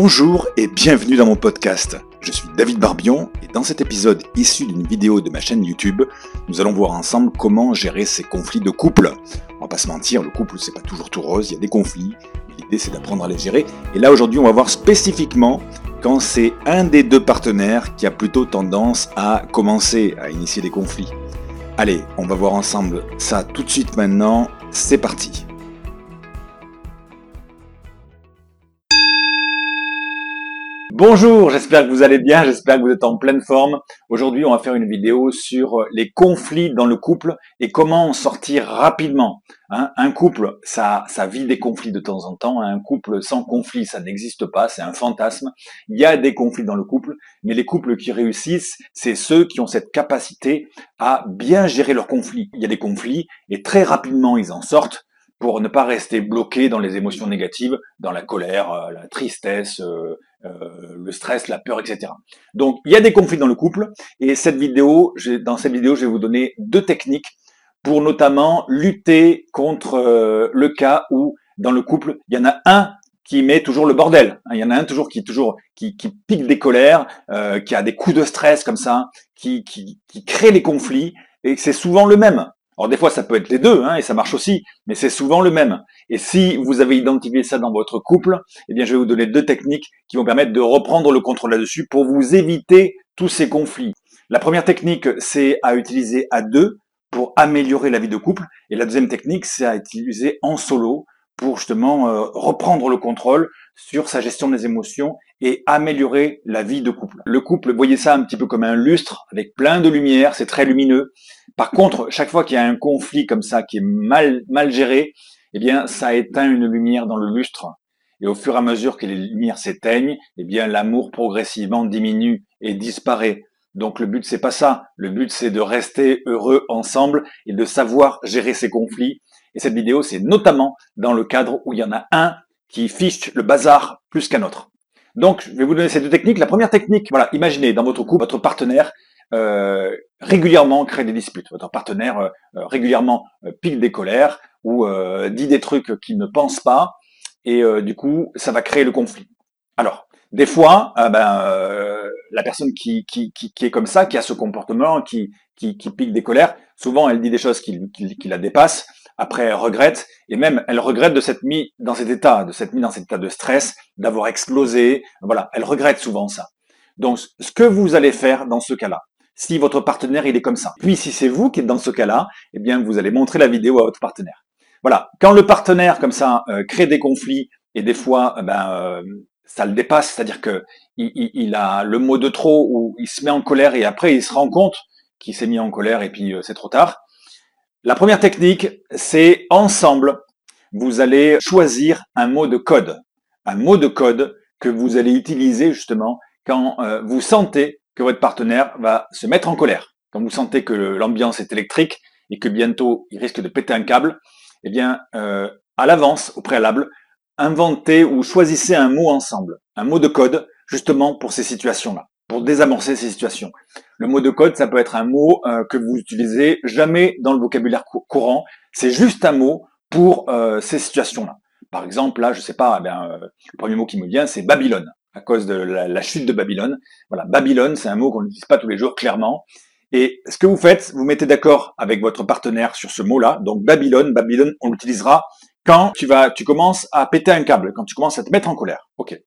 Bonjour et bienvenue dans mon podcast. Je suis David Barbion et dans cet épisode issu d'une vidéo de ma chaîne YouTube, nous allons voir ensemble comment gérer ces conflits de couple. On va pas se mentir, le couple c'est pas toujours tout rose, il y a des conflits, l'idée c'est d'apprendre à les gérer. Et là aujourd'hui on va voir spécifiquement quand c'est un des deux partenaires qui a plutôt tendance à commencer à initier des conflits. Allez, on va voir ensemble ça tout de suite maintenant, c'est parti. Bonjour, j'espère que vous allez bien, j'espère que vous êtes en pleine forme. Aujourd'hui, on va faire une vidéo sur les conflits dans le couple et comment en sortir rapidement. Hein. un couple, ça, ça vit des conflits de temps en temps. Un couple sans conflit, ça n'existe pas, c'est un fantasme. Il y a des conflits dans le couple, mais les couples qui réussissent, c'est ceux qui ont cette capacité à bien gérer leurs conflits. Il y a des conflits et très rapidement ils en sortent pour ne pas rester bloqués dans les émotions négatives, dans la colère, euh, la tristesse, euh, euh, le stress, la peur, etc. Donc, il y a des conflits dans le couple, et cette vidéo, dans cette vidéo, je vais vous donner deux techniques pour notamment lutter contre euh, le cas où dans le couple, il y en a un qui met toujours le bordel. Il y en a un toujours qui toujours qui, qui pique des colères, euh, qui a des coups de stress comme ça, qui, qui, qui crée les conflits, et c'est souvent le même. Alors des fois, ça peut être les deux, hein, et ça marche aussi, mais c'est souvent le même. Et si vous avez identifié ça dans votre couple, eh bien, je vais vous donner deux techniques qui vont permettre de reprendre le contrôle là-dessus pour vous éviter tous ces conflits. La première technique, c'est à utiliser à deux pour améliorer la vie de couple, et la deuxième technique, c'est à utiliser en solo pour justement euh, reprendre le contrôle sur sa gestion des émotions et améliorer la vie de couple. Le couple, voyez ça un petit peu comme un lustre avec plein de lumière, c'est très lumineux. Par contre, chaque fois qu'il y a un conflit comme ça qui est mal mal géré, eh bien ça éteint une lumière dans le lustre. Et au fur et à mesure que les lumières s'éteignent, eh bien l'amour progressivement diminue et disparaît. Donc le but c'est pas ça. Le but c'est de rester heureux ensemble et de savoir gérer ces conflits et cette vidéo, c'est notamment dans le cadre où il y en a un qui fiche le bazar plus qu'un autre. Donc, je vais vous donner ces deux techniques. La première technique, voilà, imaginez dans votre couple, votre partenaire euh, régulièrement crée des disputes. Votre partenaire euh, euh, régulièrement pique des colères ou dit des trucs qu'il ne pense pas, et du coup, ça va créer le conflit. Alors, des fois, ben, la personne qui, est comme ça, qui a ce comportement, qui, qui, pique des colères, souvent elle dit des choses qui la dépassent, après, elle regrette, et même elle regrette de s'être mis dans cet état, de s'être mis dans cet état de stress, d'avoir explosé. Voilà, elle regrette souvent ça. Donc, ce que vous allez faire dans ce cas-là, si votre partenaire il est comme ça, puis si c'est vous qui êtes dans ce cas-là, eh bien, vous allez montrer la vidéo à votre partenaire. Voilà, quand le partenaire comme ça euh, crée des conflits et des fois, eh ben, euh, ça le dépasse, c'est-à-dire que il, il, a le mot de trop ou il se met en colère et après il se rend compte qu'il s'est mis en colère et puis euh, c'est trop tard. La première technique, c'est ensemble, vous allez choisir un mot de code. Un mot de code que vous allez utiliser justement quand euh, vous sentez que votre partenaire va se mettre en colère. Quand vous sentez que l'ambiance est électrique et que bientôt il risque de péter un câble, eh bien, euh, à l'avance, au préalable, inventez ou choisissez un mot ensemble, un mot de code justement pour ces situations-là pour désamorcer ces situations. Le mot de code, ça peut être un mot euh, que vous utilisez jamais dans le vocabulaire courant. C'est juste un mot pour euh, ces situations-là. Par exemple, là, je sais pas, eh euh, le premier mot qui me vient, c'est Babylone, à cause de la, chute de Babylone. Voilà, Babylone, c'est un mot qu'on n'utilise pas tous les jours, clairement. Et ce que vous faites, vous mettez d'accord avec votre partenaire sur ce mot-là. Donc Babylone, Babylone, on l'utilisera quand tu vas, tu commences à péter un câble, quand tu commences à te mettre en colère. Ok.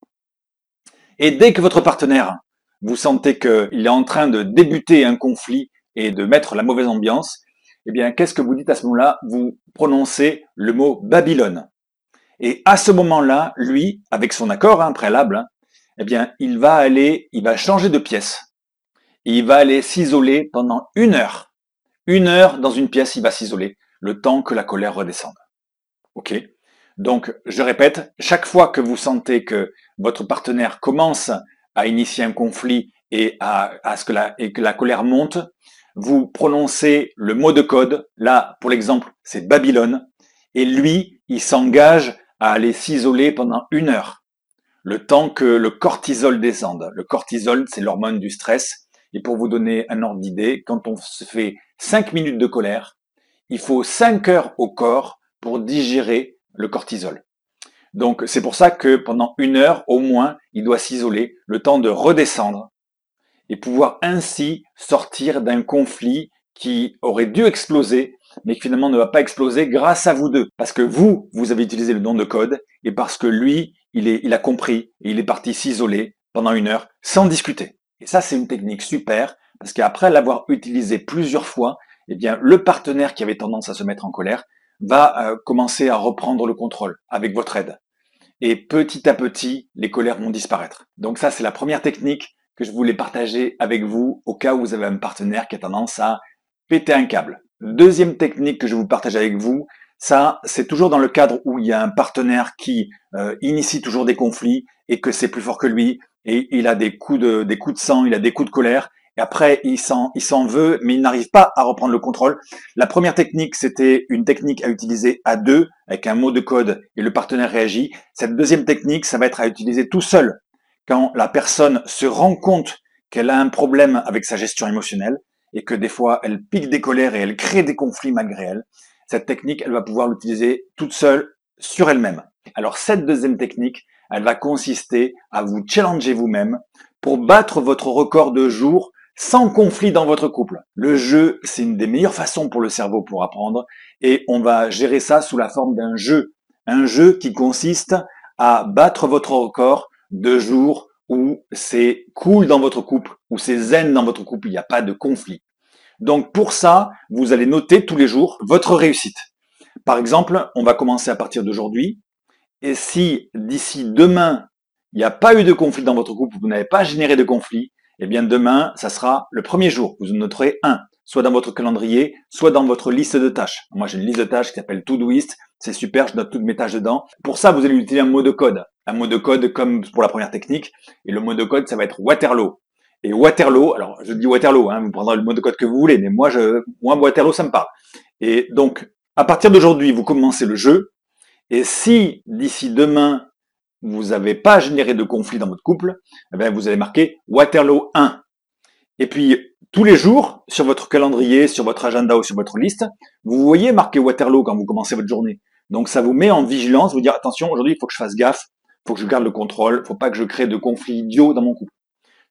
Et dès que votre partenaire vous sentez qu'il est en train de débuter un conflit et de mettre la mauvaise ambiance, eh bien, qu'est-ce que vous dites à ce moment-là? Vous prononcez le mot Babylone. Et à ce moment-là, lui, avec son accord hein, préalable, hein, eh bien, il va aller, il va changer de pièce. Il va aller s'isoler pendant une heure. Une heure dans une pièce, il va s'isoler, le temps que la colère redescende. Ok? Donc, je répète, chaque fois que vous sentez que votre partenaire commence à initier un conflit et à, ce que la, et que la colère monte, vous prononcez le mot de code. Là, pour l'exemple, c'est Babylone. Et lui, il s'engage à aller s'isoler pendant une heure, le temps que le cortisol descende. Le cortisol, c'est l'hormone du stress. Et pour vous donner un ordre d'idée, quand on se fait cinq minutes de colère, il faut cinq heures au corps pour digérer le cortisol. Donc c'est pour ça que pendant une heure au moins, il doit s'isoler, le temps de redescendre et pouvoir ainsi sortir d'un conflit qui aurait dû exploser, mais qui finalement ne va pas exploser grâce à vous deux. Parce que vous, vous avez utilisé le nom de code, et parce que lui, il, a compris, et il est parti s'isoler pendant une heure sans discuter. Et ça, c'est une technique super, parce qu'après l'avoir utilisé plusieurs fois, eh bien, le partenaire qui avait tendance à se mettre en colère va euh, commencer à reprendre le contrôle avec votre aide. Et petit à petit, les colères vont disparaître. Donc ça, c'est la première technique que je voulais partager avec vous au cas où vous avez un partenaire qui a tendance à péter un câble. Deuxième technique que je vous partage avec vous, ça, c'est toujours dans le cadre où il y a un partenaire qui euh, initie toujours des conflits et que c'est plus fort que lui et il a des coups de des coups de sang, il a des coups de colère et après il s'en il s'en veut mais il n'arrive pas à reprendre le contrôle. La première technique, c'était une technique à utiliser à deux avec un mot de code et le partenaire réagit. Cette deuxième technique, ça va être à utiliser tout seul quand la personne se rend compte qu'elle a un problème avec sa gestion émotionnelle et que des fois elle pique des colères et elle crée des conflits malgré elle. Cette technique, elle va pouvoir l'utiliser toute seule sur elle-même. Alors cette deuxième technique, elle va consister à vous challenger vous-même pour battre votre record de jour sans conflit dans votre couple. Le jeu, c'est une des meilleures façons pour le cerveau pour apprendre et on va gérer ça sous la forme d'un jeu. Un jeu qui consiste à battre votre record de jours où c'est cool dans votre couple, où c'est zen dans votre couple, il n'y a pas de conflit. Donc pour ça, vous allez noter tous les jours votre réussite. Par exemple, on va commencer à partir d'aujourd'hui. Et si d'ici demain, il n'y a pas eu de conflit dans votre couple, vous n'avez pas généré de conflit, eh bien demain, ça sera le premier jour. Vous noterez un, soit dans votre calendrier, soit dans votre liste de tâches. Moi, j'ai une liste de tâches qui s'appelle Todoist. C'est super, je note toutes mes tâches dedans. Pour ça, vous allez utiliser un mot de code. Un mot de code comme pour la première technique. Et le mot de code, ça va être Waterloo. Et Waterloo, alors je dis Waterloo, hein, vous prendrez le mot de code que vous voulez, mais moi, je, moi Waterloo, ça me parle. Et donc, à partir d'aujourd'hui, vous commencez le jeu. Et si d'ici demain, vous n'avez pas généré de conflit dans votre couple, eh bien, vous allez marquer Waterloo 1. Et puis, tous les jours, sur votre calendrier, sur votre agenda ou sur votre liste, vous voyez marqué Waterloo quand vous commencez votre journée. Donc, ça vous met en vigilance, vous dire, attention, aujourd'hui, il faut que je fasse gaffe, il faut que je garde le contrôle, il faut pas que je crée de conflits idiots dans mon couple.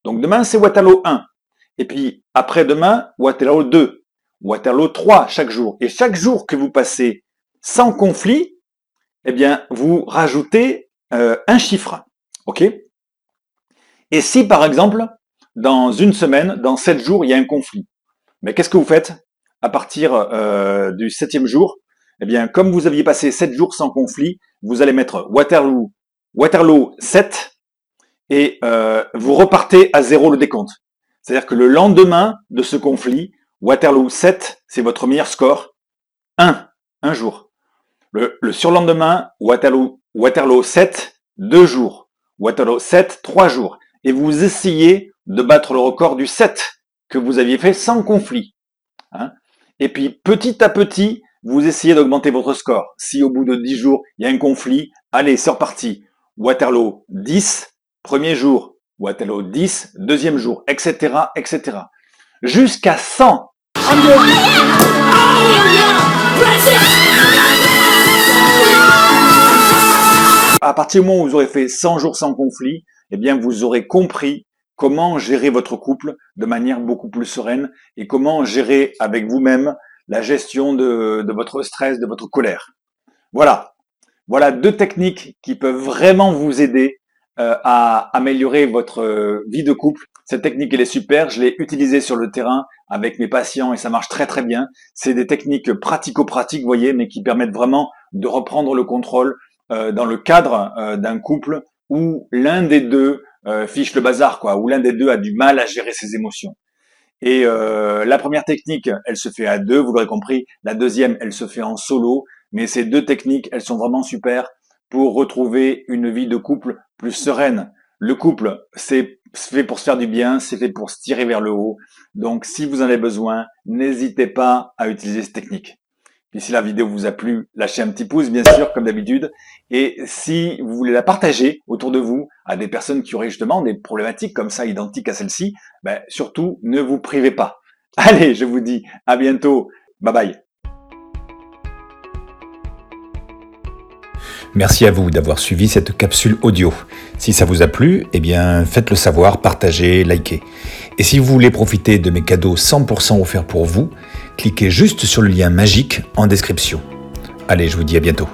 Donc, demain, c'est Waterloo 1. Et puis, après-demain, Waterloo 2. Waterloo 3 chaque jour. Et chaque jour que vous passez sans conflit, eh bien, vous rajoutez euh, un chiffre. OK? Et si, par exemple, dans une semaine, dans sept jours, il y a un conflit, mais qu'est-ce que vous faites à partir euh, du septième jour? Eh bien, comme vous aviez passé sept jours sans conflit, vous allez mettre Waterloo, Waterloo 7 et euh, vous repartez à zéro le décompte. C'est-à-dire que le lendemain de ce conflit, Waterloo 7, c'est votre meilleur score. 1, un jour. Le, le surlendemain, Waterloo, Waterloo 7, deux jours. Waterloo 7, trois jours. Et vous essayez de battre le record du 7 que vous aviez fait sans conflit. Hein. Et puis petit à petit, vous essayez d'augmenter votre score. Si au bout de 10 jours, il y a un conflit, allez, c'est reparti. Waterloo 10, premier jour. Waterloo 10, deuxième jour, etc., etc. Jusqu'à 100. À partir du moment où vous aurez fait 100 jours sans conflit, eh bien, vous aurez compris comment gérer votre couple de manière beaucoup plus sereine et comment gérer avec vous-même la gestion de, votre stress, de votre colère. Voilà. Voilà deux techniques qui peuvent vraiment vous aider euh, à améliorer votre euh, vie de couple. Cette technique, elle est super. Je l'ai utilisée sur le terrain avec mes patients et ça marche très très bien. C'est des techniques pratico-pratiques, vous voyez, mais qui permettent vraiment de reprendre le contrôle euh, dans le cadre d'un couple où l'un des deux euh, fiche le bazar, quoi, où l'un des deux a du mal à gérer ses émotions. Et euh, la première technique, elle se fait à deux, vous l'aurez compris. La deuxième, elle se fait en solo. Mais ces deux techniques, elles sont vraiment super pour retrouver une vie de couple plus sereine. Le couple, c'est fait pour se faire du bien, c'est fait pour se tirer vers le haut. Donc, si vous en avez besoin, n'hésitez pas à utiliser cette technique. Et si la vidéo vous a plu, lâchez un petit pouce, bien sûr, comme d'habitude. Et si vous voulez la partager autour de vous à des personnes qui auraient justement des problématiques comme ça, identiques à celle-ci, ben, surtout, ne vous privez pas. Allez, je vous dis à bientôt. Bye bye. Merci à vous d'avoir suivi cette capsule audio. Si ça vous a plu, eh bien, faites-le savoir, partagez, likez. Et si vous voulez profiter de mes cadeaux 100% offerts pour vous, cliquez juste sur le lien magique en description. Allez, je vous dis à bientôt.